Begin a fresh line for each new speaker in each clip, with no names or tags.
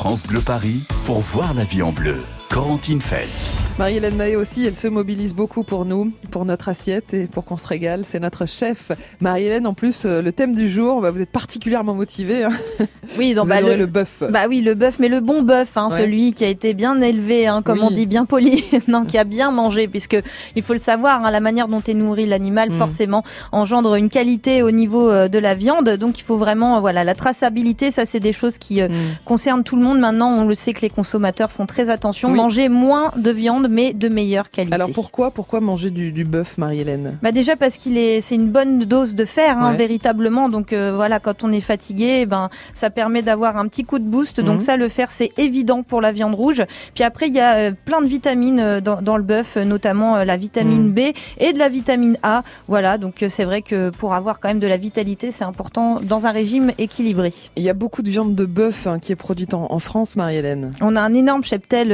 France Bleu Paris pour voir la vie en bleu. Corentine Feltz.
Marie-Hélène Mahé aussi, elle se mobilise beaucoup pour nous, pour notre assiette et pour qu'on se régale. C'est notre chef. Marie-Hélène, en plus, euh, le thème du jour, bah, vous êtes particulièrement motivée. Hein.
Oui, donc
vous
bah, le,
le bœuf.
bah oui, le bœuf, mais le bon bœuf, hein,
Ouais.
celui qui a été bien élevé, hein, comme
Oui.
on dit, bien poli, non, qui a bien mangé, puisque il faut le savoir, la manière dont est nourri l'animal,
Mm.
forcément, engendre une qualité au niveau euh, de la viande. Donc il faut vraiment, voilà, la traçabilité, ça c'est des choses qui euh,
Mm.
concernent tout le monde. Maintenant, on le sait que les consommateurs font très attention,
Oui.
manger moins de viande, mais de meilleure qualité.
Alors pourquoi, pourquoi manger du, du bœuf, Marie-Hélène?
Bah déjà parce qu'il est, c'est une bonne dose de fer, hein,
Ouais.
véritablement. Donc euh, voilà, quand on est fatigué, eh ben ça permet d'avoir un petit coup de boost. Donc
Mhm.
ça, le fer, c'est évident pour la viande rouge. Puis après, il y a euh, plein de vitamines euh, dans, dans le bœuf, notamment euh, la vitamine
Mhm.
B et de la vitamine A. Voilà, donc c'est vrai que pour avoir quand même de la vitalité, c'est important dans un régime équilibré.
Il y a beaucoup de viande de bœuf hein, qui est produite en, en France, Marie-Hélène.
On a un énorme cheptel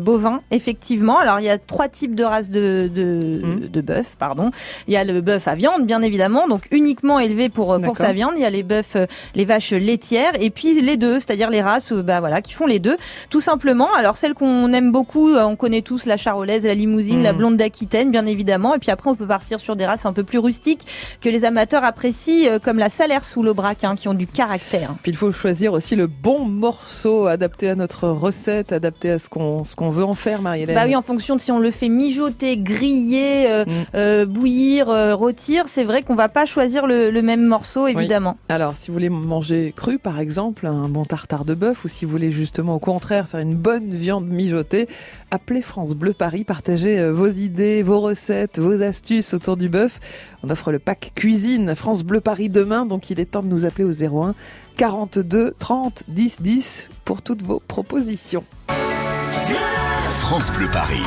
bovin, effectivement. Alors il y a trois types de races de de,
Mhm.
de bœuf, pardon. Il y a le bœuf à viande, bien évidemment, donc uniquement élevé pour euh, pour sa viande. Il y a les bœufs, euh, les vaches laitières, et puis les deux, c'est-à-dire les races, euh, bah voilà, qui font les deux, tout simplement. Alors celle qu'on aime beaucoup, on connaît tous la charolaise, la limousine, la blonde d'Aquitaine, bien évidemment. Et puis après, on peut partir sur des races un peu plus rustiques que les amateurs apprécient, comme la salaire sous l'aubrac, hein, qui ont du caractère.
Puis il faut choisir aussi le bon morceau adapté à notre recette, adapté à ce qu'on ce qu'on veut en faire, Marie-Hélène.
Bah oui, en fonction de si on le fait mijoter, griller, euh,
Mm.
euh, bouillir, euh, rôtir, c'est vrai qu'on va pas choisir le, le même morceau, évidemment.
Alors, si vous voulez manger cru, par exemple, un bon tartare de bœuf, ou si vous voulez justement au contraire faire une bonne viande mijotée, appelez France Bleu Paris, partagez euh, vos idées, vos recettes, vos astuces autour du bœuf. On offre le pack cuisine France Bleu Paris demain, donc il est temps de nous appeler au 01 42 30 10 10 pour toutes vos propositions.
France Bleu Paris.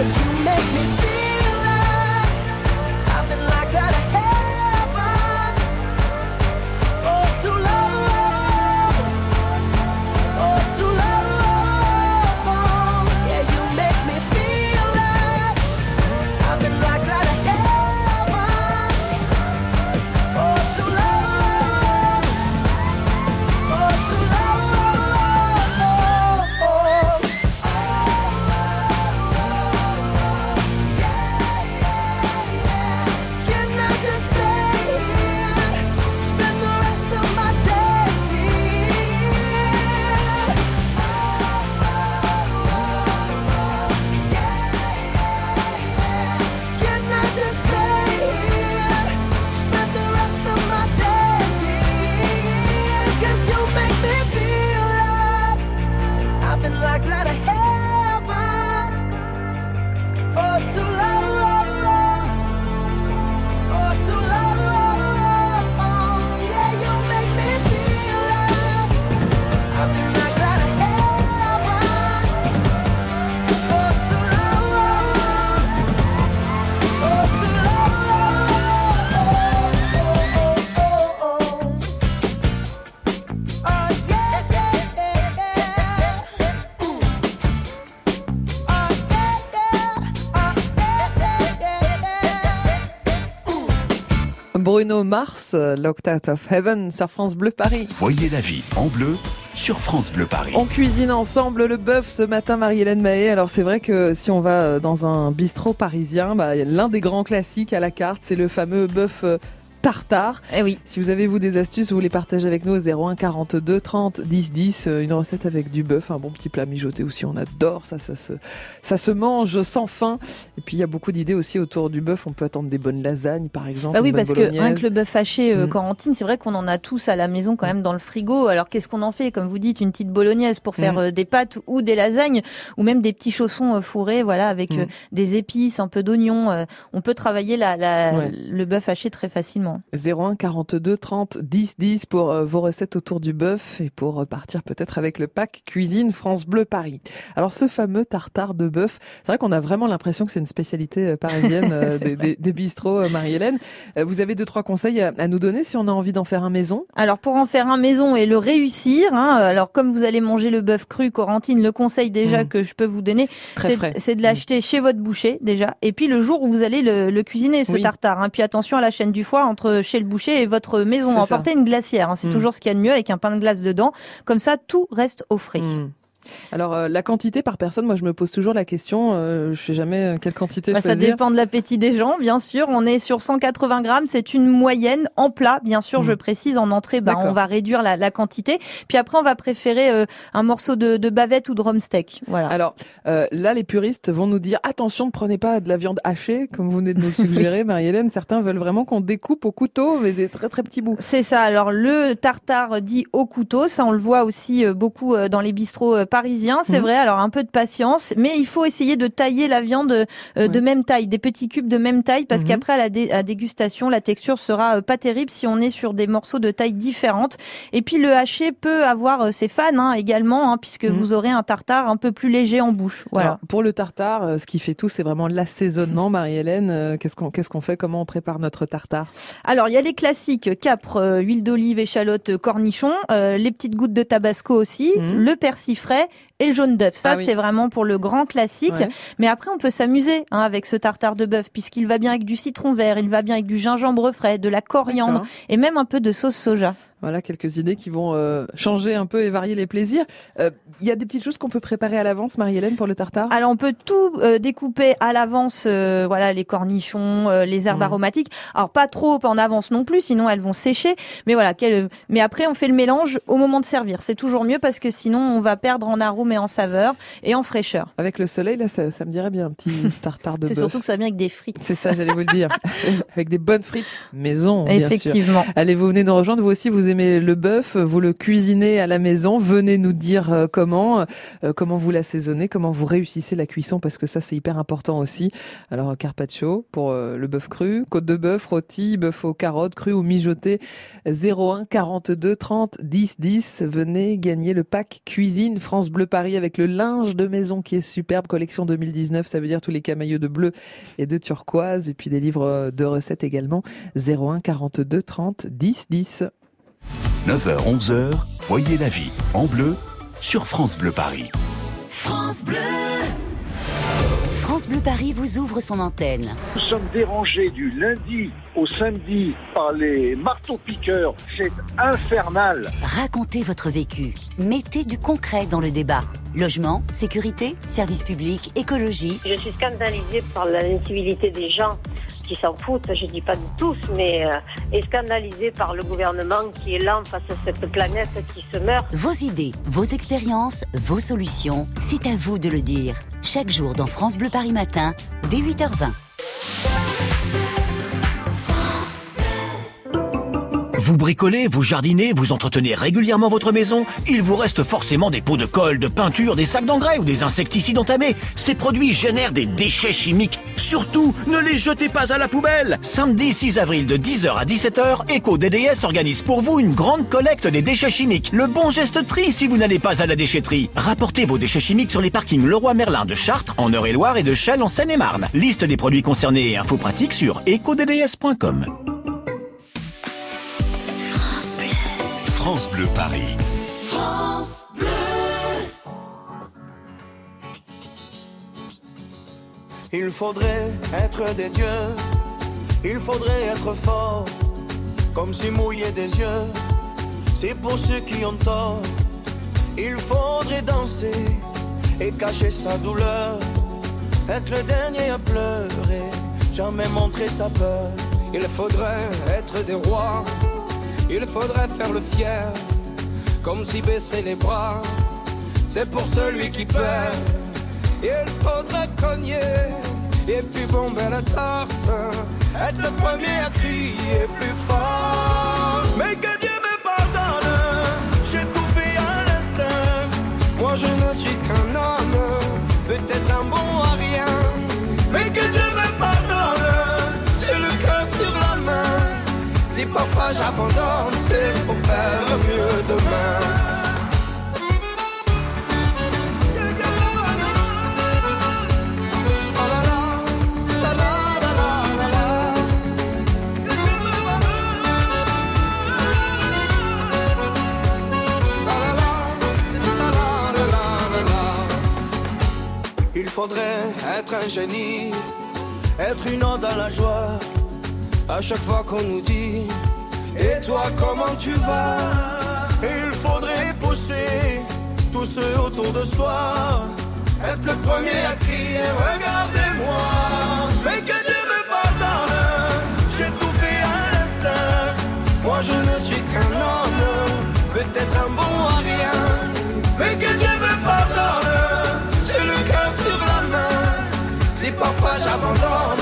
'Cause you
Bruno Mars, Locked Out of Heaven sur France Bleu Paris.
Voyez la vie en bleu sur France Bleu Paris.
On cuisine ensemble le bœuf ce matin, Marie-Hélène Mahé. Alors c'est vrai que si on va euh, dans un bistrot parisien, bah, l'un des grands classiques à la carte, c'est le fameux bœuf euh, tartare.
Eh oui.
Si vous avez vous des astuces, vous les partagez avec nous au 01 42 30 10 10. euh, Une recette avec du bœuf, un bon petit plat mijoté aussi, on adore ça, ça se, ça se mange sans faim. Et puis il y a beaucoup d'idées aussi autour du bœuf. On peut attendre des bonnes lasagnes par exemple.
Bah oui, parce que rien que le bœuf haché euh,
Mm.
Corentine, c'est vrai qu'on en a tous à la maison quand même dans le frigo. Alors qu'est-ce qu'on en fait? Comme vous dites, une petite bolognaise pour faire
Mm.
euh, des pâtes ou des lasagnes, ou même des petits chaussons euh, fourrés, voilà, avec
Mm.
euh, des épices, un peu d'oignon. on peut travailler la, la-
Ouais.
le bœuf haché très facilement.
01 42 30 10 10 pour euh, vos recettes autour du bœuf et pour repartir peut-être avec le pack cuisine France Bleu Paris. Alors ce fameux tartare de bœuf, c'est vrai qu'on a vraiment l'impression que c'est une spécialité euh, parisienne euh, des, des, des bistrots, euh, Marie-Hélène. Euh, Vous avez deux trois conseils à, nous donner si on a envie d'en faire un maison?
Alors pour en faire un maison et le réussir, hein, alors comme vous allez manger le bœuf cru, Corentine, le conseil déjà
Mm.
que je peux vous donner, c'est de l'acheter chez votre boucher déjà, et puis le jour où vous allez le, le cuisiner ce
Oui.
tartare. Hein, puis attention à la chaîne du foie entre chez le boucher et votre maison. Emportez une glacière, hein, c'est
Mm.
toujours ce qu'il y a de mieux avec un pain de glace dedans. Comme ça, tout reste au frais.
Hmm. Alors euh, la quantité par personne, moi je me pose toujours la question, euh, je sais jamais euh, quelle quantité
Bah, ça dépend de l'appétit des gens, bien sûr. On est sur 180 grammes, c'est une moyenne en plat, bien sûr. Je précise en entrée, bah, on va réduire la, la quantité. Puis après, on va préférer euh, un morceau de, de bavette ou de drumstick. Voilà.
Alors là, les puristes vont nous dire attention, ne prenez pas de la viande hachée, comme vous venez de nous le suggérer, Marie-Hélène. Certains veulent vraiment qu'on découpe au couteau, mais des très très petits bouts.
C'est ça. Alors le tartare dit au couteau, ça on le voit aussi beaucoup dans les bistrots parisiens. C'est
Mhm.
vrai. Alors un peu de patience, mais il faut essayer de tailler la viande euh, de même taille, des petits cubes de même taille, parce
Mhm.
qu'après à la, dé- à dégustation, la texture sera euh, pas terrible si on est sur des morceaux de taille différentes. Et puis le haché peut avoir euh, ses fans hein, également, hein, puisque
Mhm.
vous aurez un tartare un peu plus léger en bouche. Voilà.
Alors, pour le tartare, euh, ce qui fait tout, c'est vraiment l'assaisonnement, Marie-Hélène. Qu'est-ce qu'on qu'est-ce qu'on fait? Comment on prépare notre tartare?
Alors, il y a les classiques capre, huile d'olive, échalote, cornichon, euh, les petites gouttes de tabasco aussi, le persil frais de et le jaune d'œuf. Ça,
Ah oui.
c'est vraiment pour le grand classique.
Ouais.
Mais après, on peut s'amuser hein, avec ce tartare de bœuf, puisqu'il va bien avec du citron vert, il va bien avec du gingembre frais, de la coriandre et même un peu de sauce soja.
Voilà quelques idées qui vont euh, changer un peu et varier les plaisirs. Euh, Il y a des petites choses qu'on peut préparer à l'avance, Marie-Hélène, pour le tartare?
Alors on peut tout euh, découper à l'avance, voilà les cornichons, les herbes
Mhm.
aromatiques. Alors pas trop en avance non plus, sinon elles vont sécher. Mais voilà, mais après on fait le mélange au moment de servir. C'est toujours mieux parce que sinon on va perdre en arôme et en saveur et en fraîcheur.
Avec le soleil, là, ça, ça me dirait bien un petit tartare de
C'est
bœuf.
surtout que ça vient avec des frites.
C'est ça, j'allais vous le dire. Avec des bonnes frites maison, bien sûr.
Effectivement.
Allez, vous venez nous rejoindre. Vous aussi, vous aimez le bœuf, vous le cuisinez à la maison. Venez nous dire euh, comment, euh, comment vous l'assaisonnez, comment vous réussissez la cuisson, parce que ça, c'est hyper important aussi. Alors, carpaccio pour euh, le bœuf cru, côte de bœuf, rôti, bœuf aux carottes, cru ou mijoté. 01 42 30 10 10. Venez gagner le pack cuisine France Bleu Paris avec le linge de maison qui est superbe. Collection 2019, ça veut dire tous les camailleux de bleu et de turquoise. Et puis des livres de recettes également. 01 42 30 10 10.
9h, 11h, voyez la vie en bleu sur France Bleu Paris.
France Bleu. France Bleu Paris vous ouvre son antenne.
Nous sommes dérangés du lundi au samedi par les marteaux-piqueurs. C'est infernal.
Racontez votre vécu. Mettez du concret dans le débat. Logement, sécurité, services publics, écologie.
Je suis scandalisée par l'incivilité des gens qui s'en foutent, je dis pas de tous, mais euh, et scandalisée par le gouvernement qui est lent face à cette planète qui se meurt.
Vos idées, vos expériences, vos solutions, c'est à vous de le dire. Chaque jour dans France Bleu Paris Matin, dès 8h20.
Vous bricolez, vous jardinez, vous entretenez régulièrement votre maison Il vous reste forcément des pots de colle, de peinture, des sacs d'engrais ou des insecticides entamés. Ces produits génèrent des déchets chimiques. Surtout, ne les jetez pas à la poubelle Samedi 6 avril de 10h à 17h, EcoDDS organise pour vous une grande collecte des déchets chimiques. Le bon geste tri si vous n'allez pas à la déchetterie. Rapportez vos déchets chimiques sur les parkings Leroy Merlin de Chartres, en Eure-et-Loire et de Chelles en Seine-et-Marne. Liste des produits concernés et infos pratiques sur ecodds.com.
France Bleu Paris.
Il faudrait être des dieux, il faudrait être fort comme si mouiller des yeux, c'est pour ceux qui ont tort. Il faudrait danser et cacher sa douleur, être le dernier à pleurer, jamais montrer sa peur. Il faudrait être des rois, il faudrait faire le fier, comme si baisser les bras, c'est pour celui qui perd. Il faudrait cogner et puis bomber la torse, être le premier à crier plus fort. Si parfois j'abandonne, c'est pour faire mieux demain. Il faudrait être un génie, être une onde dans la joie. À chaque fois qu'on nous dit Et toi, comment tu vas? Il faudrait pousser tous ceux autour de soi. Être le premier à crier Regardez-moi. Mais que Dieu me pardonne, j'ai tout fait à l'instinct. Moi, je ne suis qu'un homme, peut-être un bon à rien. Mais que Dieu me pardonne, j'ai le cœur sur la main. Si parfois j'abandonne,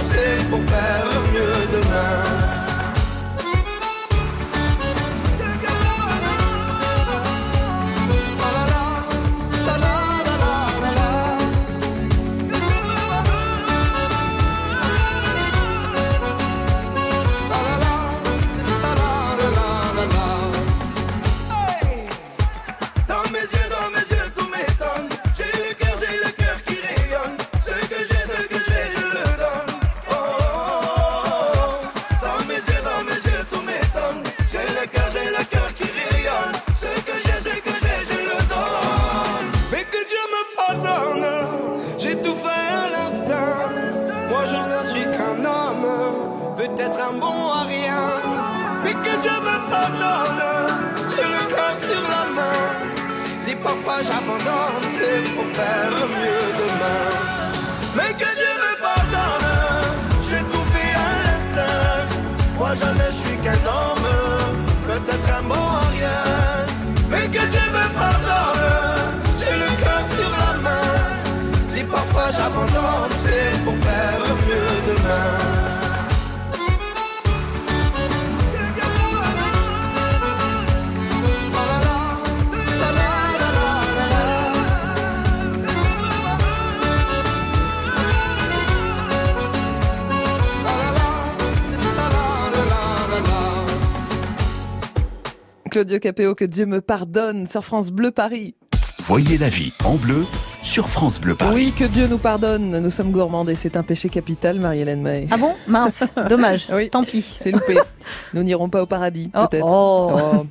Claudio Capéo, que Dieu me pardonne sur France Bleu Paris.
Voyez la vie en bleu sur France Bleu Paris.
Oui, que Dieu nous pardonne. Nous sommes gourmands et c'est un péché capital, Marie-Hélène Mahé.
Ah bon? Mince, dommage.
Oui.
Tant pis.
C'est loupé. nous n'irons pas au paradis,
Oh,
peut-être.
oh.
Oh.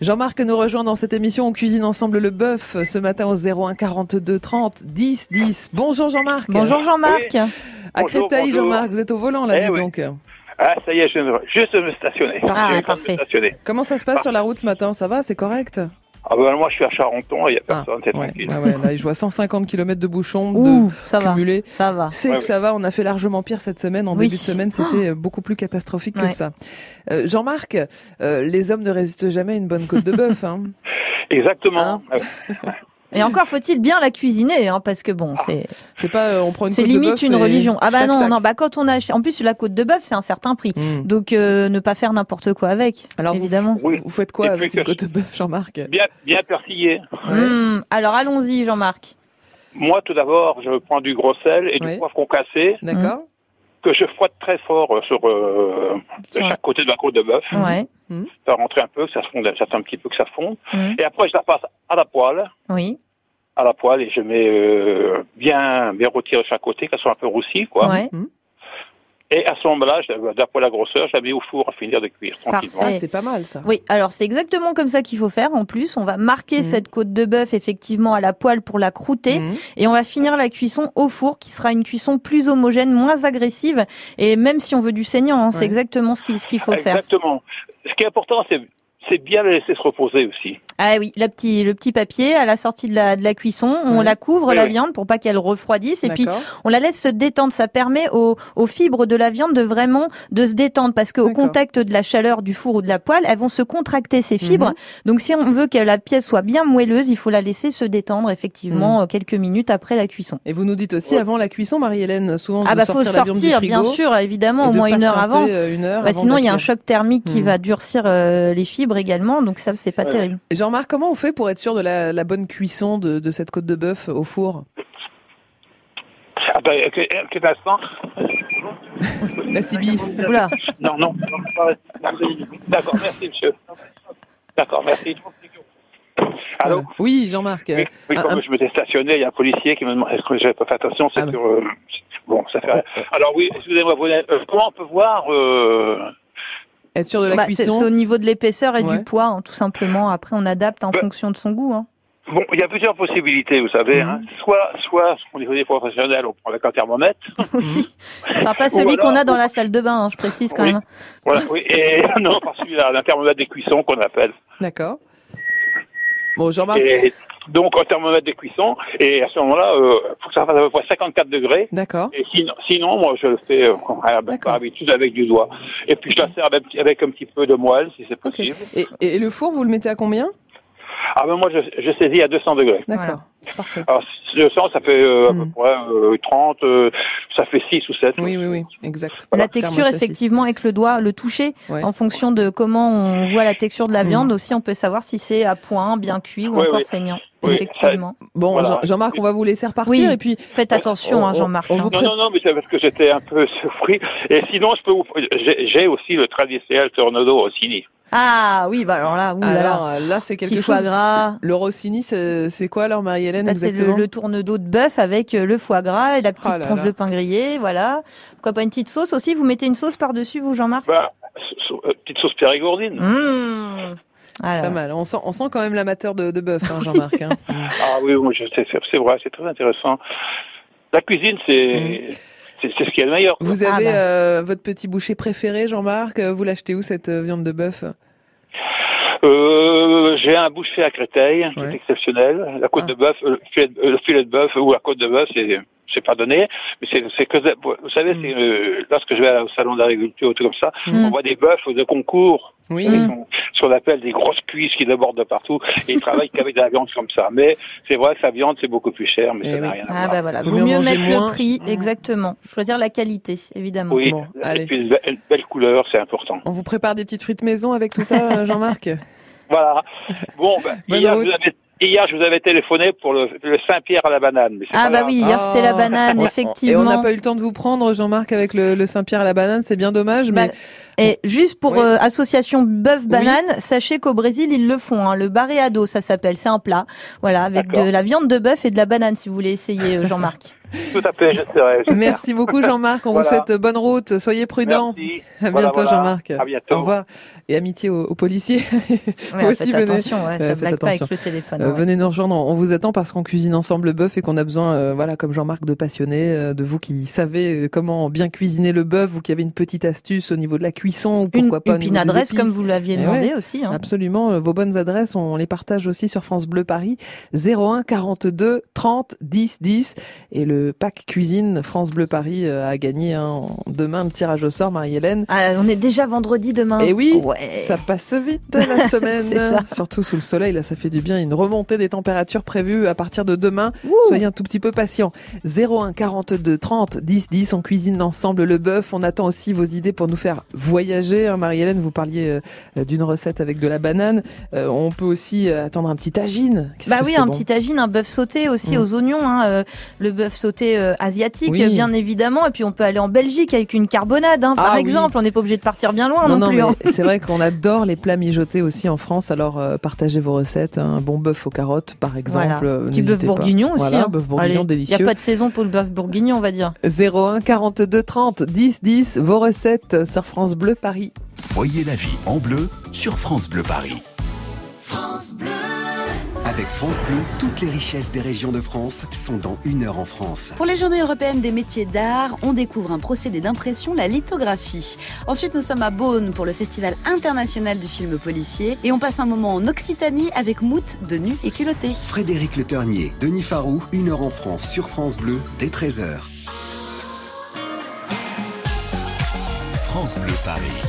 Jean-Marc nous rejoint dans cette émission. On cuisine ensemble le bœuf ce matin au 01 42 30 10 10. Bonjour Jean-Marc.
Bonjour Jean-Marc.
À
Bonjour,
Créteil,
bonjour.
Jean-Marc, vous êtes au volant là,
Eh oui.
donc.
Ah, ça y est, je viens de, juste de me stationner.
Ah,
Je viens de
parfait.
me stationner.
Comment ça se passe sur la route ce matin? Ça va? C'est correct?
Ah ben, moi, je suis à Charenton, il n'y a
Ah,
personne, c'est
ouais,
tranquille.
ouais, ouais, là, je vois 150 km de bouchons
Ouh,
de
ça va. Ça va.
C'est
Ouais,
que ça va, on a fait largement pire cette semaine. En
Oui.
début de semaine, c'était euh, beaucoup plus catastrophique que ça. Euh, Jean-Marc, euh, les hommes ne résistent jamais à une bonne côte de bœuf. Hein.
Exactement.
Hein
Euh,
Et encore faut-il bien la cuisiner, hein, parce que bon, c'est
C'est pas, euh, on prend une
c'est
de
limite une
et
religion. Ah bah
tac,
non,
tac.
non, bah quand on a, en plus la côte de bœuf, c'est un certain prix.
Hmm.
Donc euh, ne pas faire n'importe quoi avec,
Alors, vous-
évidemment.
Oui.
Vous faites quoi
Et
avec une côte de bœuf, Jean-Marc?
Bien, bien persillé.
Ouais.
Hmm, Alors allons-y, Jean-Marc.
Moi, tout d'abord, je prends du gros sel et du poivron cassé
D'accord
que je frotte très fort euh, sur euh,
Sur-
chaque côté de la côte de bœuf.
Ouais.
Ça rentrer un peu, que ça se fonde, ça fait un petit peu que ça fonde.
Mhm.
Et après, je la passe à la poêle,
Oui.
à la poêle, et je mets euh, bien, bien rôtir de chaque côté, qu'elle soit un peu roussie, quoi.
Ouais.
Et à ce moment-là, d'après la grosseur, je la mets au four à finir de cuire tranquillement.
Parfait.
Ah, c'est pas mal ça.
Oui, alors c'est exactement comme ça qu'il faut faire. En plus, on va marquer
Mhm.
cette côte de bœuf effectivement à la poêle pour la croûter
Mhm.
et on va finir la cuisson au four qui sera une cuisson plus homogène, moins agressive et même si on veut du saignant, hein, c'est
Ouais.
exactement ce qu'il ce qu'il faut faire.
Exactement. Ce qui est important, c'est c'est bien la laisser se reposer aussi.
Ah oui, la petit, le petit papier à la sortie de la, de la cuisson, on
Ouais.
la couvre la viande pour pas qu'elle refroidisse et puis on la laisse se détendre. Ça permet aux, aux fibres de la viande de vraiment de se détendre parce qu'au contact de la chaleur du four ou de la poêle, elles vont se contracter ces fibres.
Mhm.
Donc si on veut que la pièce soit bien moelleuse, il faut la laisser se détendre
Mhm.
effectivement euh, quelques minutes après la cuisson.
Et vous nous dites aussi
Ouais.
avant la cuisson, Marie-Hélène, souvent
Ah bah faut
sortir frigo
bien sûr évidemment au moins une heure avant.
euh, Une heure
Bah,
avant
sinon il y a un choc thermique qui
Mhm.
va durcir euh, les fibres également, donc ça c'est pas terrible.
Jean-Marc, comment on fait pour être sûr de la, la bonne cuisson de, de cette côte de bœuf au four?
Attends, un petit instant.
La Sibylle.
Oula.
Non, non. D'accord, merci, monsieur. D'accord, merci. Allô?
Voilà. Oui, Jean-Marc.
Oui,
euh,
oui,
un-
comme
un-
je m'étais stationné, il y a un policier qui me demande est-ce que j'avais pas fait attention, c'est
Ah,
sur... euh, bon, ça fait... Alors oui, excusez-moi, vous- euh, comment on peut voir... euh,
être sûr de la
Bah, c'est
cuisson.
c'est au niveau de l'épaisseur et
Ouais.
du poids, hein, tout simplement. Après, on adapte en
Bah.
fonction de son goût. Hein.
Bon, il y a plusieurs possibilités, vous savez.
Mhm.
Hein. Soit, soit, au niveau des professionnels, on prend avec un thermomètre.
Oui. Enfin, pas celui qu'on a dans la salle de bain, hein, je précise quand
Oui.
même.
Voilà, oui. Et non, pas celui-là, un thermomètre des cuissons qu'on appelle.
D'accord. Bon, Jean-Marc.
Et donc, un thermomètre des cuissons. Et à ce moment-là, il faut que ça fasse à peu près 54 degrés.
D'accord.
Et sinon, sinon, moi, je le fais euh, à-
D'accord.
par habitude avec du doigt. Et puis, je la sers avec, avec un petit peu de moelle, si c'est possible.
Et, et le four, vous le mettez à combien?
Ah ben moi, je, je saisis à 200 degrés.
D'accord. Parfait.
Alors, 200, ça fait euh, à peu près euh, 30, euh, ça fait 6 ou 7.
Oui, oui, oui, exact.
La texture, effectivement, avec le doigt, le toucher,
Ouais.
en fonction de comment on voit la texture de la
Mm.
viande, aussi, on peut savoir si c'est à point, bien cuit ou encore
oui.
saignant.
Oui,
Effectivement.
Bon,
Voilà.
Jean-Marc, on va vous laisser repartir
Oui.
et puis
Faites attention, hein, Jean-Marc. hein.
Non, non, non, mais c'est parce que j'étais un peu surpris. Et sinon, je peux vous... J'ai aussi le traditionnel Tornado Rossini.
Ah oui, bah alors là, ouh là
alors
là.
euh, là, c'est quelque chose.
foie gras.
Le Rossini, c'est quoi alors,
Bah, c'est le, le tourne-dos de bœuf avec euh, le foie gras et la petite
Oh là
tranche
là.
de pain grillé, voilà. Pourquoi pas une petite sauce aussi? Vous mettez une sauce par-dessus, vous, Jean-Marc?
Bah, so- euh, petite sauce périgourdine.
Mmh.
C'est pas mal. On sent, on sent quand même l'amateur de, de bœuf, hein, Jean-Marc. hein.
Ah oui, moi, je sais, c'est vrai, c'est très intéressant. La cuisine, c'est c'est c'est ce qu'il y a de meilleur.
Vous
Ah
avez
bah.
euh, votre petit boucher préféré, Jean-Marc? Vous l'achetez où cette euh, viande de bœuf?
Euh, J'ai un boucher à Créteil qui
Ouais.
est exceptionnel. La côte
Ah.
de bœuf, euh, euh, le filet de bœuf ou la côte de bœuf, c'est c'est pas donné, mais c'est que vous savez,
Mm.
c'est euh, lorsque je vais au salon d'agriculture tout comme ça,
Mm.
on voit des bœufs de concours.
Oui.
Sont- ce qu'on appelle des grosses cuisses qui débordent de partout et ils travaillent qu'avec de la viande comme ça. Mais c'est vrai que sa viande c'est beaucoup plus cher, mais
Eh
ça n'a rien à
Ah
voir.
bah voilà,
Vaut mieux
mettre
moins.
le prix,
Mmh.
exactement. Choisir la qualité, évidemment.
Oui,
Bon,
et
allez.
puis une belle, une belle couleur, c'est important.
On vous prépare des petites frites maison avec tout ça, Jean-Marc?
Voilà. Bon, ben,
Bonne
hier, vous avais, hier, je vous avais téléphoné pour le, le Saint-Pierre à la banane. Mais
Ah bah
grave.
oui, hier c'était la banane, effectivement.
Et on n'a pas eu le temps de vous prendre, Jean-Marc, avec le, le Saint-Pierre à la banane. C'est bien dommage, mais
Bah, Et juste pour
Oui.
euh, association bœuf banane, sachez qu'au Brésil ils le font. Hein, le barreado, ça s'appelle, c'est un plat, voilà, avec de la viande de bœuf et de la banane si vous voulez essayer, euh, Jean-Marc.
Tout à fait, j'essaierai.
merci beaucoup, Jean-Marc. On
Voilà.
vous souhaite bonne route. Soyez prudents.
Merci.
À bientôt,
voilà.
Jean-Marc.
À bientôt.
Au revoir. Et amitié aux, aux policiers.
Ouais,
aussi,
faites
venez.
attention, ouais, ça
faites
blague pas avec le téléphone.
Euh,
ouais.
venez nous rejoindre, on vous attend parce qu'on cuisine ensemble le bœuf et qu'on a besoin, euh, voilà, comme Jean-Marc, de passionnés, euh, de vous qui savez euh, comment bien cuisiner le bœuf, vous qui avez une petite astuce au niveau de la cuisson ou
Une,
pourquoi pas
et puis une adresse comme vous l'aviez
Eh
demandé
ouais.
aussi. Hein.
Absolument, euh, vos bonnes adresses, on les partage aussi sur France Bleu Paris 01 42 30 10 10 et le pack cuisine France Bleu Paris euh, a gagné hein, demain le tirage au sort Marie-Hélène.
Ah, on est déjà vendredi demain.
Et oui,
Ouais.
ça passe vite la semaine. Surtout sous le soleil, là, ça fait du bien. Une remontée des températures prévues à partir de demain.
Ouh.
Soyez un tout petit peu patient. 01 42 30 10 10. On cuisine ensemble le bœuf. On attend aussi vos idées pour nous faire voyager. hein. Marie-Hélène, vous parliez euh, d'une recette avec de la banane. Euh, on peut aussi euh, attendre un petit tagine.
Bah oui, un
bon
petit tagine, un bœuf sauté aussi
Mm.
aux oignons, hein, euh, le bœuf sauté euh, asiatique,
Oui.
bien évidemment. Et puis on peut aller en Belgique avec une carbonade, hein, par
Ah oui.
exemple. On n'est pas obligé de partir bien loin non,
non, non,
plus. hein.
c'est vrai qu'on adore les plats mijotés aussi en France. Alors euh, partagez vos recettes. hein. Un bon bœuf aux carottes, par exemple.
Voilà.
euh,
Petit bœuf bourguignon aussi.
Voilà,
hein.
bœuf bourguignon
Allez, Il
délicieux.
n'y a pas de saison pour le bœuf bourguignon, on va dire.
01 42 30 10 10 vos recettes sur France Bleu Paris.
Voyez la vie en bleu sur France Bleu Paris.
Avec France Bleu, toutes les richesses des régions de France sont dans une heure en France.
Pour les Journées européennes des métiers d'art, on découvre un procédé d'impression, la lithographie. Ensuite, nous sommes à Beaune pour le Festival international du film policier et on passe un moment en Occitanie avec Mout de nu et culotté.
Frédéric Le Ternier, Denis Farou, une heure en France sur France Bleu dès 13h.
France Bleu Paris.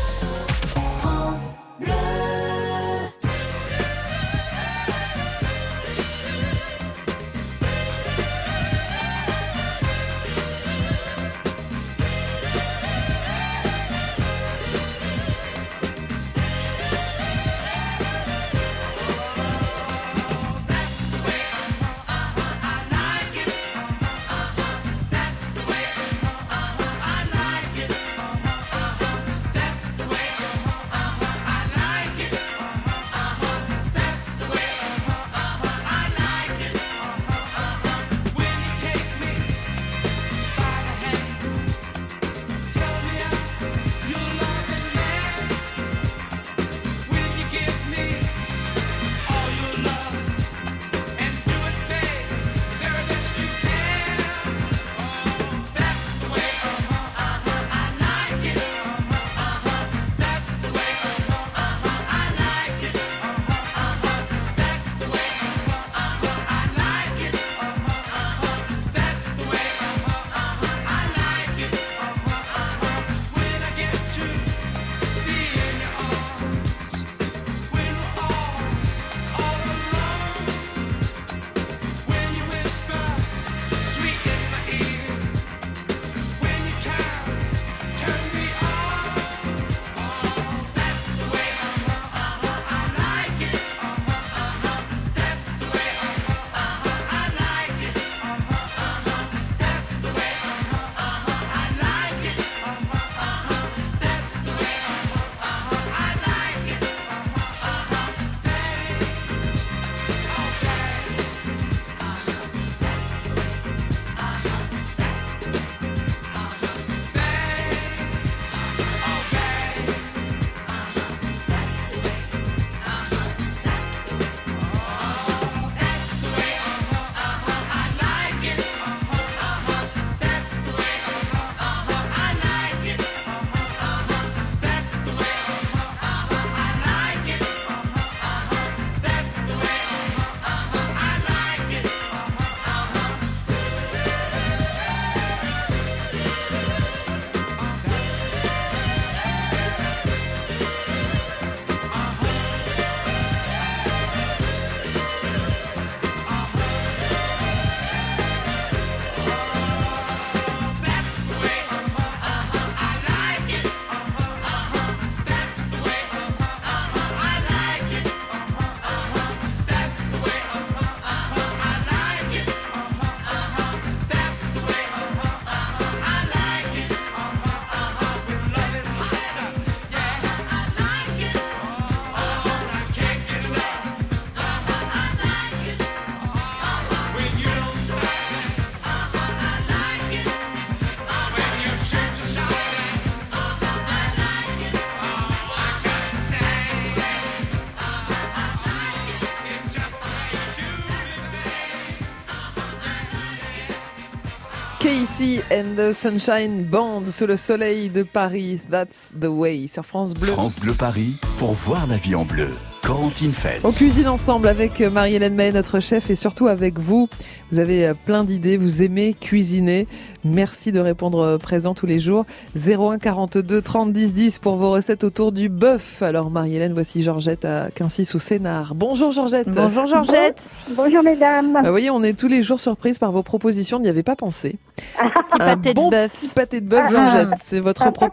Casey and the Sunshine Band sous le soleil de Paris. That's the way sur France Bleu.
France Bleu Paris pour voir la vie en bleu. Corentine Feltz.
On cuisine ensemble avec Marie-Hélène May, notre chef, et surtout avec vous. Vous avez euh, plein d'idées, vous aimez cuisiner. Merci de répondre euh, présent tous les jours. 01 42 30 10 10 pour vos recettes autour du bœuf. Alors Marie-Hélène, voici Georgette à Quincy sous Sénard. Bonjour Georgette.
Bonjour Georgette.
Bonjour mesdames.
Vous voyez, on est tous les jours surprises par vos propositions. On n'y avait pas pensé.
Petit
Un
pâté
bon
de bœuf.
petit pâté de bœuf,
Ah,
Georgette.
ah.
C'est votre
Un pâté.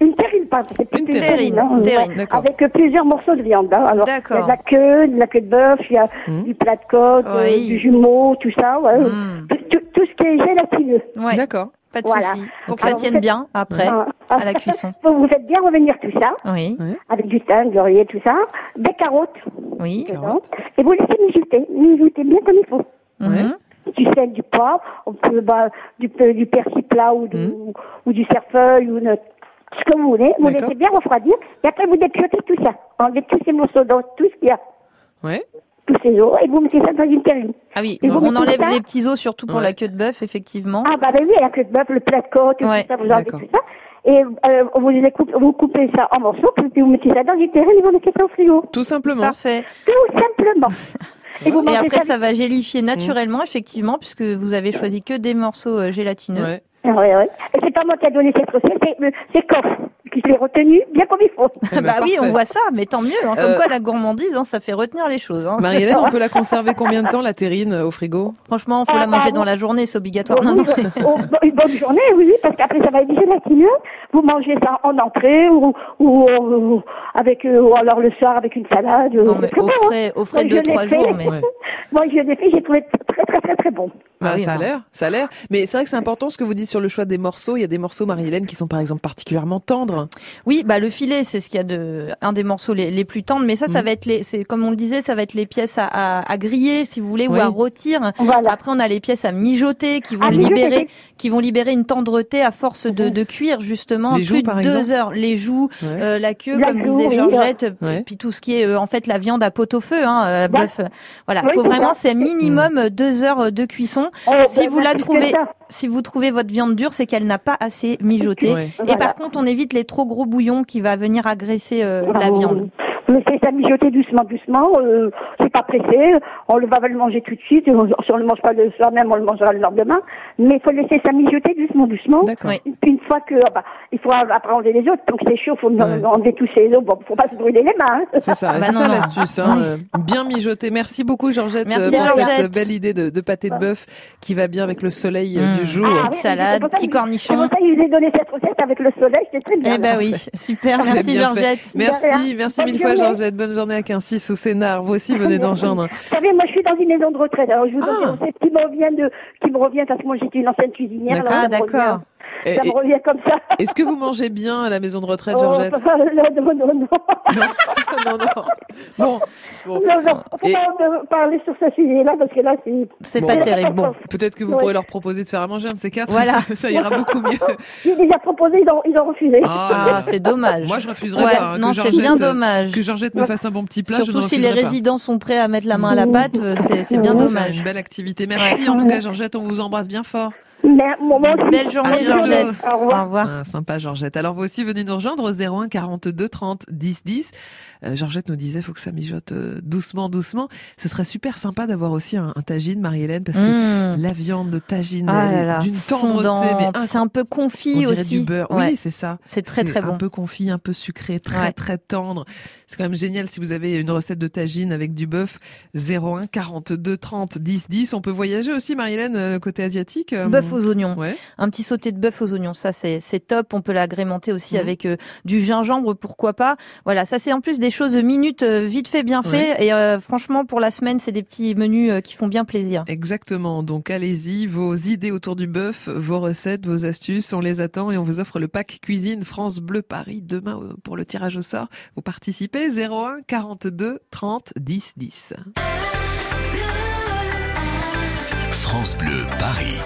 Une terrine, pas, c'est plus
Une
terrine,
hein,
terrine,
d'accord.
avec euh, plusieurs morceaux de viande. hein. Alors, il y a de la queue, de la queue de bœuf, il y a
Mhm.
du plat de côte, euh,
Oui.
du jumeau, tout ça, ouais.
Mm.
Tout, ce qui est gélatineux.
Ouais,
D'accord.
pas de
Voilà.
souci. Pour que ça
Alors,
tienne
faites-
bien après
Ah.
à la cuisson.
Vous vous faites bien revenir tout ça,
Oui,
avec du thym, du laurier, tout ça, des carottes
oui.
et vous laissez mijoter, mijoter bien comme il faut.
Mhm.
Du sel, du poivre, on peut, bah, du, pe- du persil plat ou du,
Mhm.
ou du cerfeuil ou une- ce que vous voulez. Vous laissez bien refroidir et après vous dépiotez tout ça. Enlevez tous ces morceaux d'os, tout ce qu'il y a,
Ouais.
tous ces os, et vous mettez ça dans une terrine.
Ah oui,
Et vous
on enlève
ça
les petits os surtout pour
Ouais.
la queue de bœuf, effectivement.
Ah bah ben oui, la queue de bœuf, le plat de côte,
Ouais,
tout ça, vous enlevez tout ça. Et euh, vous, les coupez, vous coupez ça en morceaux, puis vous mettez ça dans une terrine et vous mettez ça au frigo.
Tout simplement.
Parfait.
Tout simplement. Et, vous
Et
mangez
après,
ça
ça va gélifier naturellement, effectivement, puisque vous avez choisi que des morceaux euh, gélatineux.
Ouais.
Ah ouais, ouais. Et c'est pas moi qui a donné cette recette, c'est, euh, c'est Koff qui l'ai retenu bien comme il faut.
Eh ben,
bah oui, on voit ça, mais tant mieux. hein. Comme
Euh,
quoi, la gournandise, hein, ça fait retenir les choses. hein.
Marie-Hélène, on peut la conserver combien de temps, la terrine, euh, au frigo?
Franchement, faut
Ah,
la manger
bah,
dans
vous-
la journée, c'est obligatoire. Non,
Oui,
non.
oh, bah, une bonne journée, oui, oui, parce qu'après ça va être gélatineux. Vous mangez ça en entrée ou, ou, euh, avec, ou alors le soir avec une salade.
Non, mais
c'est
au
bon, hein.
frais, au frais deux,
l'ai
trois jours, mais.
Ouais.
Moi, je l'ai fait, j'ai trouvé très, très, très, très bon.
Bah,
Ah oui,
ça a l'air, ça a l'air. Mais c'est vrai que c'est important ce que vous dites sur le choix des morceaux. Il y a des morceaux, Marie-Hélène, qui sont par exemple particulièrement tendres.
Oui, bah le filet, c'est ce qu'il y a de un des morceaux les, les plus tendres. Mais ça, ça
Mm.
va être les, c'est comme on le disait, ça va être les pièces à, à, à griller, si vous voulez,
Oui.
ou à rôtir.
Voilà.
Après, on a les pièces à mijoter qui vont
À
libérer, qui vont libérer une tendreté à force de, de cuire justement
Les joues,
plus de
par
deux
exemple
heures. Les joues,
Ouais.
euh, la queue,
La
comme
joue,
disait
oui,
Georgette,
ouais.
puis tout ce qui est euh, en fait la viande à pot au feu, hein, euh,
Bah,
bœuf. Voilà,
oui,
faut vraiment c'est minimum deux heures de cuisson.
Oh,
Si
bah,
vous la trouvez, si vous trouvez votre viande dure, c'est qu'elle n'a pas assez mijoté.
Ouais.
Et
Voilà.
par contre, on évite les trop gros bouillons qui va venir agresser euh, la viande.
Vous laissez ça mijoter doucement, doucement. Euh, c'est pas pressé. On le va le manger tout de suite. Si on le mange pas le soir même, on le mangera le lendemain. Mais il faut laisser ça mijoter doucement, doucement. Puis une fois que, ah bah, il faut après enlever les autres. Donc c'est chaud, faut
Ouais.
enlever tous ces os. Bon, faut pas se brûler les mains. hein.
C'est ça,
Ah bah
c'est ça l'astuce. Hein, euh, bien mijoter. Merci beaucoup Georgette
Merci,
euh, pour
Georgette.
cette belle idée de, de pâté de bœuf qui va bien avec le soleil euh,
Mmh.
du jour.
Petite
oui,
salade,
c'est
petit cornichon.
C'est pour ça que je vous ai donné cette recette avec le soleil. C'était très bien.
Eh ben oui, super, merci
fait.
Georgette.
Merci, merci mille fois. Georgette. Bonne journée à Quincy sous Sénard. Vous aussi venez d'enjoindre.
Vous savez, moi, je suis dans une maison de retraite. Alors, je vous donne
Ah.
des recettes qui me reviennent de, qui me reviennent parce que moi, j'étais une ancienne cuisinière.
Ah d'accord.
revient- Ça
et-
me revient comme ça.
Est-ce que vous mangez bien à la maison de retraite,
Oh,
Georgette
non, non, non, non.
Non, non. Bon, bon.
Non, non, faut
Et-
pas parler sur ce sujet-là parce que là, c'est.
C'est
Bon.
pas terrible. Bon,
Peut-être que vous
Ouais.
pourrez leur proposer de faire à manger un de ces quatre.
Voilà.
Ça, ça ira beaucoup mieux.
J'ai déjà proposé, ils ont, ils ont refusé.
ah, c'est dommage.
Moi, je refuserais
Ouais,
pas. hein,
non, c'est bien
euh,
dommage.
Que Georgette me fasse un bon petit plat, je
Surtout si les
pas.
résidents sont prêts à mettre la main à la pâte, euh, c'est bien dommage.
Une belle activité. Merci en tout cas, Georgette. On vous embrasse bien fort.
Belle journée. Georgette.
Au revoir.
Au revoir.
Ah, sympa Georgette. Alors vous aussi venez nous rejoindre au 01 42 30 10 10. Euh, Georgette nous disait faut que ça mijote euh, doucement doucement. Ce serait super sympa d'avoir aussi un, un tagine Marie-Hélène parce que
Mmh.
la viande de tagine
Ah
d'une tendreté
c'est un peu
on
confit
dirait
aussi.
du beurre.
Ouais.
Oui, c'est ça.
C'est très très
Un
bon.
peu confit, un peu sucré, très
Ouais.
très tendre. C'est quand même génial si vous avez une recette de tagine avec du bœuf 01 42 30 10 10. On peut voyager aussi Marie-Hélène euh, côté asiatique. euh,
Bœuf aux oignons.
Ouais.
Un petit sauté de bœuf aux oignons, ça c'est top. On peut l'agrémenter aussi
Mhm.
avec euh, du gingembre, pourquoi pas. Voilà, ça c'est en plus des choses minutes, euh, vite fait, bien fait. Et euh, franchement, pour la semaine, c'est des petits menus euh, qui font bien plaisir.
Exactement. Donc allez-y, vos idées autour du bœuf, vos recettes, vos astuces, on les attend et on vous offre le pack cuisine France Bleu Paris demain pour le tirage au sort. Vous participez 01 42 30 10 10.
France Bleu Paris.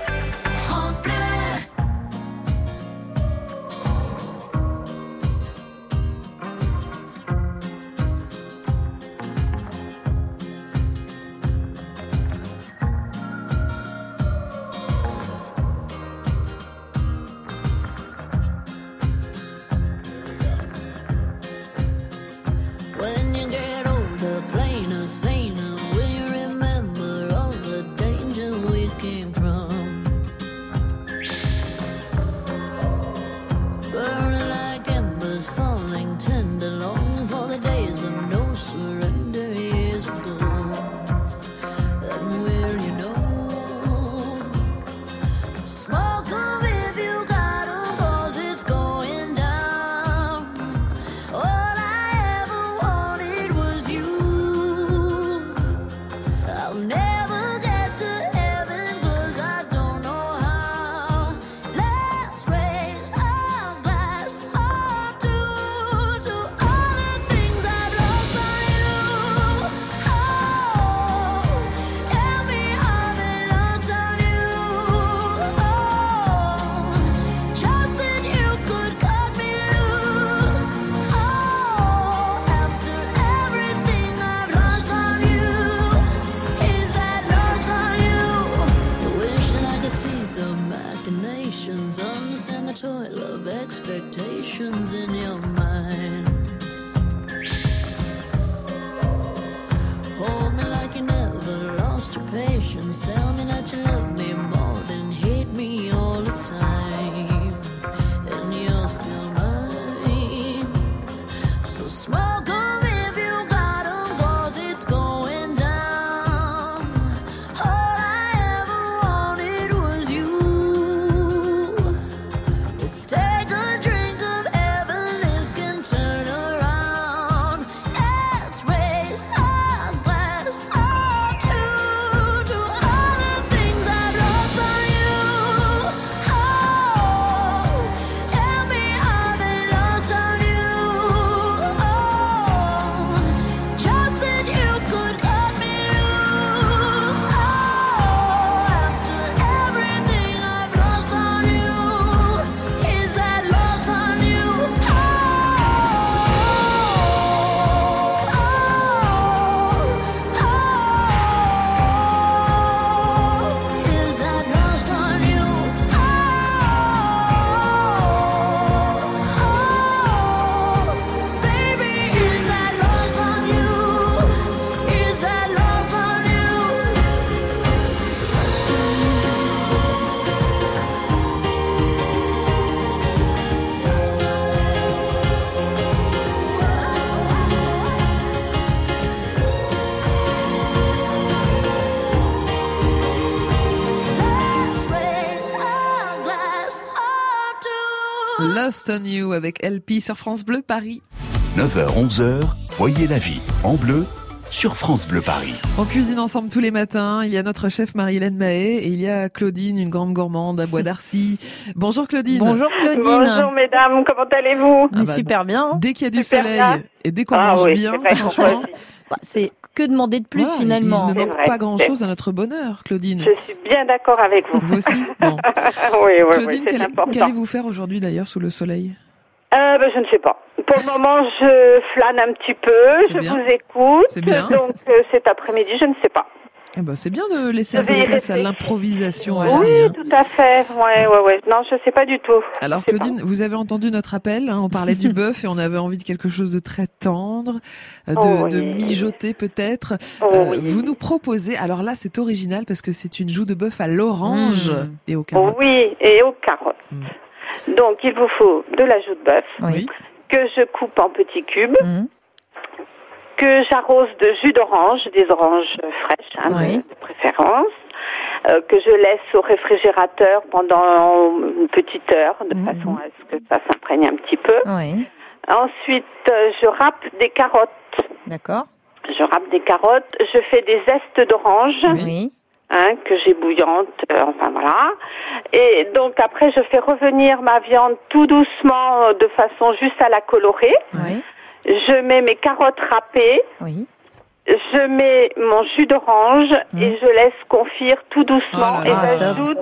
Lost on You avec LP sur France Bleu Paris.
9h-11h, voyez la vie en bleu sur France Bleu Paris.
On cuisine ensemble tous les matins. Il y a notre chef Marie-Hélène Mahé et il y a Claudine, une grande gourmande à Bois d'Arcy. Bonjour Claudine.
Bonjour Claudine.
Bonjour mesdames, comment allez-vous?
Ah bah,
Super bien.
Dès qu'il y a du
Super
soleil
bien.
et dès qu'on
Ah
mange
oui,
bien, franchement,
Bah, c'est que demander de plus
voilà,
finalement.
Il ne manque pas grand-chose à notre bonheur, Claudine.
Je suis bien d'accord avec vous.
Vous aussi Bon.
oui, oui,
Claudine,
c'est
qu'allez-
important.
qu'allez-vous faire aujourd'hui d'ailleurs sous le soleil
Euh, ben, je ne sais pas. Pour le moment, je flâne un petit peu, je
bien.
vous écoute.
C'est bien.
Donc euh, cet après-midi, je ne sais pas.
Eh ben, C'est bien de laisser de place à l'improvisation
oui,
aussi. hein.
tout à fait. Ouais, ouais, ouais. Non, je sais pas du tout.
Alors Claudine, vous avez entendu notre appel, hein, on parlait du bœuf et on avait envie de quelque chose de très tendre, euh, de,
Oh oui.
de mijoter peut-être.
Oh
Euh,
oui.
Vous nous proposez, alors là c'est original parce que c'est une joue de bœuf à l'orange
Mmh.
et au carottes.
Oui, et aux carottes.
Mm.
Donc, il vous faut de la joue de bœuf
Oui.
que je coupe en petits cubes,
Mhm.
Que j'arrose de jus d'orange, des oranges fraîches hein,
Oui.
de, de préférence, euh, que je laisse au réfrigérateur pendant une petite heure, de
Mhm.
façon à ce que ça s'imprègne un petit peu.
Oui.
Ensuite, euh, je râpe des carottes.
D'accord.
Je râpe des carottes. Je fais des zestes d'orange.
Oui.
Hein, que j'ai bouillante, euh, enfin voilà. Et donc après, je fais revenir ma viande tout doucement, de façon juste à la colorer.
Oui.
Je mets mes carottes râpées.
Oui.
Je mets mon jus d'orange et je laisse confire tout doucement
Oh là là.
et j'ajoute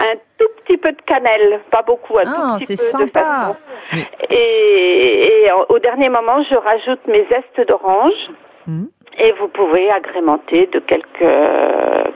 un tout petit peu de cannelle, pas beaucoup, un
Ah,
tout petit peu de
sympa.
façon.
Mais-
Et, et au dernier moment, je rajoute mes zestes d'orange.
Mhm.
Et vous pouvez agrémenter de quelques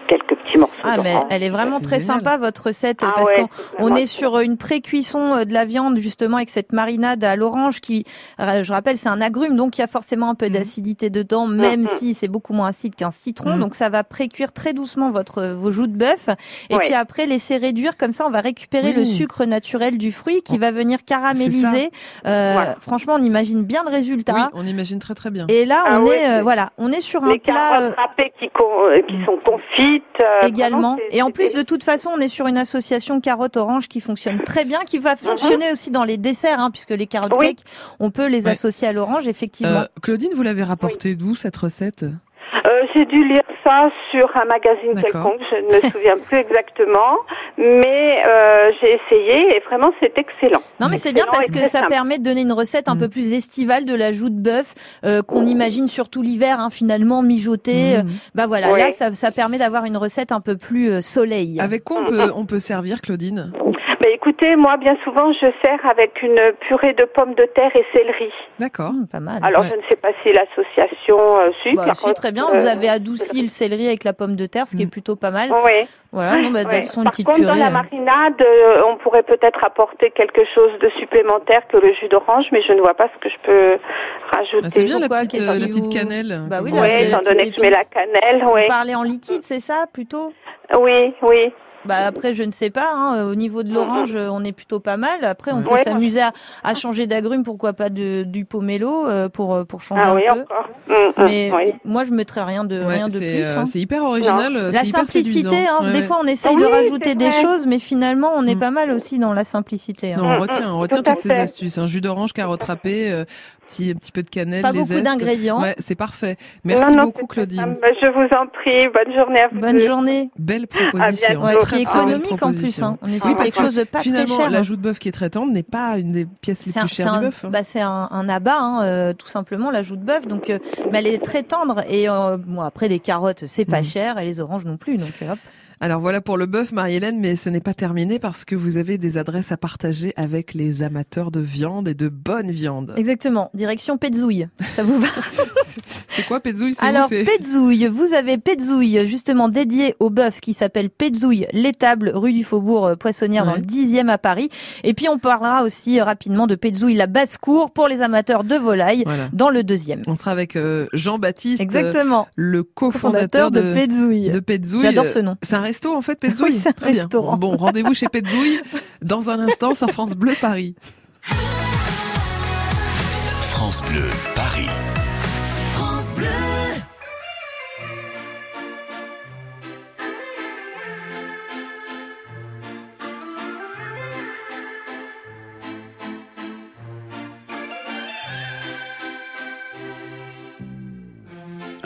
quelques petits morceaux
Ah mais elle est vraiment
C'est
très sympa votre recette
Ah
parce
ouais,
qu'on on est sur une pré-cuisson euh, de la viande justement avec cette marinade à l'orange qui, euh, je rappelle, c'est un agrume donc il y a forcément un peu d'acidité dedans même
Mhm.
si c'est beaucoup moins acide qu'un citron
Mhm.
donc ça va pré-cuire très doucement votre vos joues de bœuf et
Ouais.
puis après laisser réduire comme ça on va récupérer le sucre naturel du fruit qui va venir caraméliser. Euh,
Voilà.
Franchement on imagine bien le résultat.
Oui, on imagine très très bien.
Et là
Ah
on
ouais,
est euh, voilà on est sur un
les
plat. euh,
carottes râpées qui, con- euh, qui sont confites. Euh,
également.
vraiment,
Et en plus, de toute façon, on est sur une association carotte-orange qui fonctionne très bien, qui va fonctionner aussi dans les desserts, hein, puisque les carottes
Oui.
cakes, on peut les
Ouais.
associer à l'orange, effectivement.
Euh, Claudine, vous l'avez rapporté d'où cette recette?
Euh, j'ai dû lire ça sur un magazine quelconque, je ne me souviens plus exactement, mais euh, j'ai essayé et vraiment c'est excellent.
non, mais c'est bien parce que ça
simple.
permet de donner une recette un
Mm.
peu plus estivale de la joue de bœuf euh, qu'on imagine surtout l'hiver, hein, finalement mijotée.
Mhm.
Bah voilà,
Oui.
là ça, ça permet d'avoir une recette un peu plus euh, soleil.
Avec quoi on peut, on peut servir, Claudine?
Mais écoutez, moi bien souvent je sers avec une purée de pommes de terre et céleri.
D'accord.
Mm, pas mal.
Alors
Ouais.
je ne sais pas si l'association euh, suit.
Bah,
par
si,
contre,
très bien.
euh,
Vous avez adouci le céleri avec la pomme de terre, ce qui est
Mm.
plutôt pas mal.
Oui.
Voilà, non, bah,
Ouais.
façon, une
Par
petite
contre,
purée.
dans la
euh,
marinade, euh, on pourrait peut-être apporter quelque chose de supplémentaire que le jus d'orange, mais je ne vois pas ce que je peux rajouter.
Ah, c'est bien la petite, euh, la petite cannelle.
Bah oui,
étant donné que je mets la cannelle,
Vous
oui.
parlez en liquide, c'est ça, plutôt?
Oui, oui.
Bah après, je ne sais pas. hein, Au niveau de l'orange, euh, on est plutôt pas mal. Après, on peut s'amuser à, à changer d'agrumes, pourquoi pas de, du pomelo euh, pour euh, pour changer
Ah
un
oui,
peu.
encore. Hum, hum,
Mais
oui.
moi, je mettrais rien de
Ouais,
rien de
c'est
plus.
euh,
hein.
c'est hyper original. euh,
La
hyper
simplicité, hein,
Ouais,
des fois on essaye
Oui,
de rajouter des choses, mais finalement on est
Mm.
pas mal aussi dans la simplicité. hein.
Non, on
Mm,
retient, on
mm,
retient toutes ces astuces. Un jus d'orange, carotte râpée, euh, petit, un petit peu de cannelle,
Pas
les
beaucoup d'ingrédients.
Ouais, c'est parfait. Merci
Non, non,
beaucoup, Claudine.
Bah, Je vous en prie. Bonne journée à vous.
Bonne
deux.
journée.
Belle proposition.
Ouais,
Très,
économique en plus. hein. On est sur quelque
que
chose de pas
Finalement,
très cher.
la
hein.
joue de bœuf qui est très tendre n'est pas une des pièces les
C'est un,
plus
c'est
chères
un-
du bœuf. hein.
bah, c'est un, un abat, hein, euh, tout simplement, la joue de bœuf. Donc, euh, mais elle est très tendre. Et euh, bon, après, les carottes, c'est pas
Mhm.
cher, et les oranges non plus. Donc, euh, hop.
Alors voilà pour le bœuf, Marie-Hélène, mais ce n'est pas terminé parce que vous avez des adresses à partager avec les amateurs de viande et de bonne viande.
Exactement. Direction Petzouille. Ça vous va
C'est quoi où,
Alors, Petzouille, vous avez Petzouille, justement dédié au bœuf qui s'appelle Petzouille, l'étable, rue du Faubourg euh, Poissonnière dans le 10e à Paris. Et puis, on parlera aussi euh, rapidement de Petzouille, la basse-cour pour les amateurs de volaille
Voilà.
dans le deuxième.
On sera avec euh, Jean-Baptiste,
Exactement.
euh, le cofondateur
Fondateur de Petzouille.
de.
J'adore ce nom.
C'est un resto en fait, Petzouille.
Oui, c'est un
Très bien. Bon, rendez-vous chez Petzouille dans un instant sur France Bleu Paris.
France Bleu,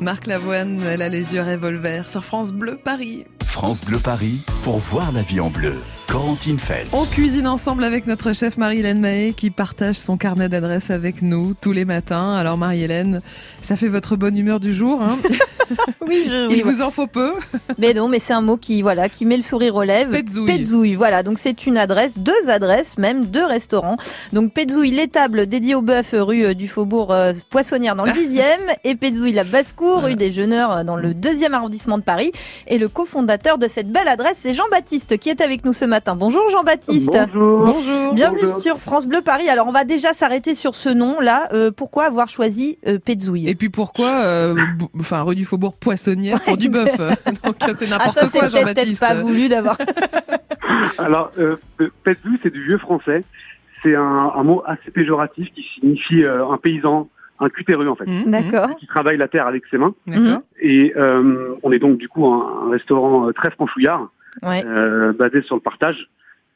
Marc Lavoine, elle a les yeux revolver sur France Bleu Paris.
France Bleu Paris pour voir la vie en bleu. Feltz.
On cuisine ensemble avec notre chef Marie-Hélène Mahé qui partage son carnet d'adresses avec nous tous les matins. Alors Marie-Hélène, ça fait votre bonne humeur du jour. Hein
oui, je,
Il
oui,
vous en faut peu.
Mais non, mais c'est un mot qui voilà, qui met le sourire aux lèvres.
Petzouille.
Voilà, donc c'est une adresse, deux adresses même, deux restaurants. Donc Petzouille l'étable dédiée au bœuf rue euh, du Faubourg euh, Poissonnière dans le 10e et Petzouille la Basse-Cour rue des Jeuneurs euh, dans le deuxième arrondissement de Paris. Et le cofondateur de cette belle adresse, c'est Jean-Baptiste qui est avec nous ce matin. Bonjour Jean-Baptiste.
Bonjour.
Bonjour.
Bienvenue
Bonjour.
sur France Bleu Paris. Alors on va déjà s'arrêter sur ce nom là. Euh, pourquoi avoir choisi euh, Petzouille?
Et puis pourquoi, euh, enfin rue du Faubourg Poissonnière pour du bœuf? Donc c'est
Ah
n'importe
ça c'est
quoi
peut-être
Jean-Baptiste.
pas voulu d'avoir.
Alors, euh, Petzou, c'est du vieux français. C'est un, un mot assez péjoratif qui signifie euh, un paysan, un cutéreux en fait,
Mmh,
D'accord.
qui travaille la terre avec ses mains.
D'accord.
Et euh, on est donc du coup un, un restaurant très franchouillard,
Ouais.
euh, basé sur le partage.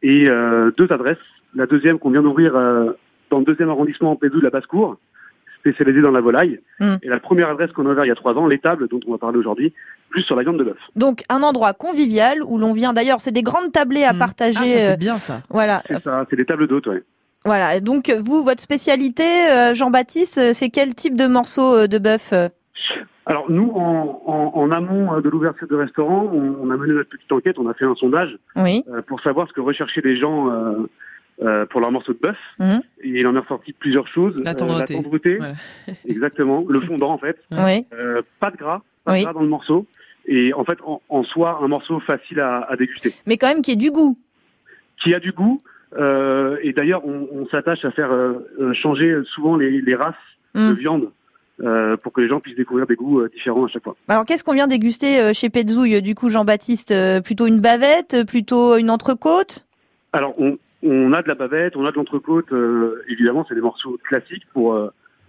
Et euh, deux adresses. La deuxième qu'on vient d'ouvrir euh, dans le deuxième arrondissement en Pédou de la Basse-Cour, spécialisée dans la volaille.
Mm.
Et la première adresse qu'on a ouverte il y a trois ans, l'étable dont on va parler aujourd'hui, plus sur la viande de bœuf.
Donc un endroit convivial où l'on vient d'ailleurs, c'est des grandes tablées à partager.
Ah, c'est bien ça.
Voilà,
C'est ça, c'est des tables d'hôtes, ouais.
voilà. Donc vous, votre spécialité, euh, Jean-Baptiste, c'est quel type de morceau euh, de bœuf
Alors nous, en, en, en amont euh, de l'ouverture du restaurant, on, on a mené notre petite enquête, on a fait un sondage
Oui.
euh, pour savoir ce que recherchaient les gens euh, euh, pour leur morceau de bœuf.
Mhm.
Et il en est ressorti plusieurs choses.
La
Euh,
tendreté.
la tendreté,
Voilà.
exactement. Le fondant en fait.
Oui.
Euh, pas de gras, pas
Oui.
de gras dans le morceau. Et en fait, en, en soi, un morceau facile à, à déguster,
Mais quand même qui ait du goût.
qui a du goût. euh, et d'ailleurs, on, on s'attache à faire euh, euh, changer souvent les, les races
Mm.
de viande euh, pour que les gens puissent découvrir des goûts euh, différents à chaque fois.
Alors qu'est-ce qu'on vient déguster euh, chez Petzouille? Du coup Jean-Baptiste Plutôt une bavette Plutôt une entrecôte?
Alors, on, on a de la bavette, on a de l'entrecôte. évidemment, c'est des morceaux classiques pour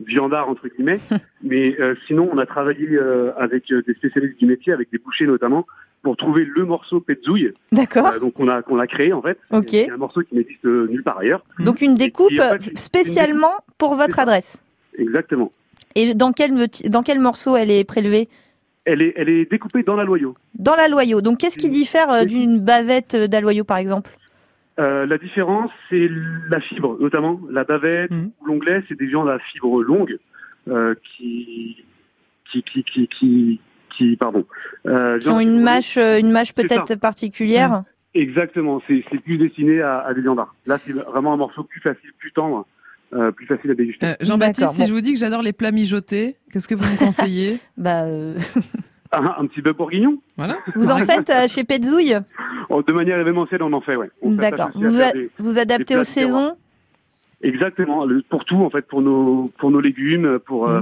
viandard entre guillemets. mais sinon, on a travaillé avec des spécialistes du métier, avec des bouchers notamment, pour trouver le morceau petzouille.
D'accord.
Euh, donc, on a qu'on l'a créé en fait.
Ok.
C'est un morceau qui n'existe nulle part ailleurs.
Donc une découpe
qui, en fait, une
spécialement pour votre adresse.
Exactement.
Et dans quel, dans quel morceau elle est prélevée?
Elle est, elle est découpée dans la loyau.
Dans la loyau. Donc qu'est-ce qui diffère euh, d'une bavette euh, d'aloyau par exemple?
Euh, la différence, c'est la fibre, notamment la bavette ou l'onglet, c'est des viandes à fibre longue euh, qui, qui, qui, qui, qui, qui- pardon, euh,
Qui ont une mâche, une mâche peut-être particulière
longue. Exactement, c'est c'est plus destiné à, à des viandards. Là, c'est vraiment un morceau plus facile, plus tendre, euh, plus facile à déguster.
Euh, Jean-Baptiste, si je vous dis que j'adore les plats mijotés, qu'est-ce que vous me conseillez
Bah,
un, un petit bœuf bourguignon.
Voilà.
Vous en faites euh, chez Petzouille?
Oh, De manière événementielle, on en fait, s'attache
D'accord. Vous,
faire
a-
des-
vous adaptez aux saisons?
Exactement, pour tout en fait, pour nos pour nos légumes, pour euh,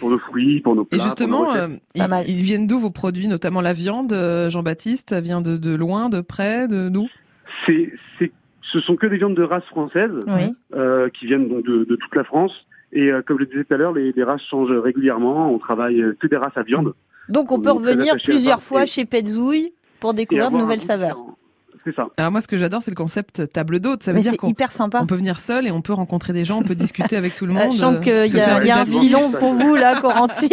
pour nos fruits, pour nos plats.
Et
pour nos
justement, euh, ils, ils viennent d'où vos produits, notamment la viande, euh, Jean-Baptiste? Ça vient de, de loin, de près, de d'où?
C'est c'est ce sont que des viandes de race française
Oui.
euh, qui viennent donc de, de toute la France. Et euh, comme je le disais tout à l'heure, les, les races changent régulièrement. On travaille euh, que des races à viande.
Donc on
On
peut revenir plusieurs fois
Et-
chez Petzouille pour découvrir de nouvelles saveurs.
C'est ça.
Alors moi, ce que j'adore, c'est le concept table d'hôte. Ça veut
Mais
dire qu'on
hyper sympa.
on peut venir seul et on peut rencontrer des gens, on peut discuter avec tout le monde.
Je sens qu'il y a, y a un filon pour vous là, Corentine.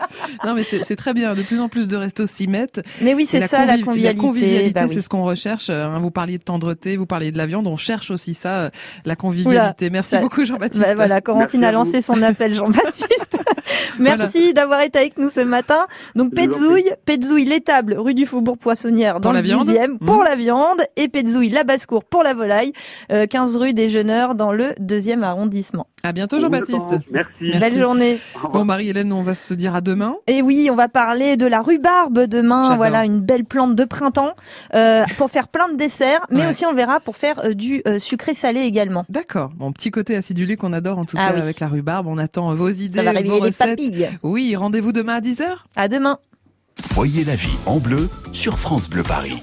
Non, mais c'est très bien. De plus en plus de restos s'y mettent.
Mais oui, c'est ça, la
conviv-
convivialité.
convivialité,
Bah oui.
c'est ce qu'on recherche. hein. Vous parliez de tendreté, vous parliez de la viande. On cherche aussi ça, euh, la convivialité.
Oula,
Merci
ça-
beaucoup, Jean-Baptiste.
Bah voilà, Corentine a lancé son appel, Jean-Baptiste. Merci d'avoir été avec nous ce matin. Donc Petzouille, Petzouille l'étable, rue du Faubourg Poissonnière dans
Pour la
le
viande
10e pour
Mhm.
la viande et Petzouille la basse-cour pour la volaille, euh, 15 rue des Jeuneurs dans le deuxième arrondissement.
À bientôt, Jean-Baptiste.
Merci.
Belle journée.
Bon, Marie-Hélène, on va se dire à demain.
Et oui, on va parler de la rhubarbe demain.
J'adore.
Voilà, une belle plante de printemps euh, pour faire plein de desserts, mais
Ouais.
aussi on verra pour faire euh, du euh, sucré salé également.
D'accord. Bon, petit côté acidulé qu'on adore en tout
Ah
cas
oui.
avec la rhubarbe. On attend vos idées,
va réveiller
vos
les
recettes.
papilles.
Oui, rendez-vous demain à 10h.
À demain.
Voyez la vie en bleu sur France Bleu Paris.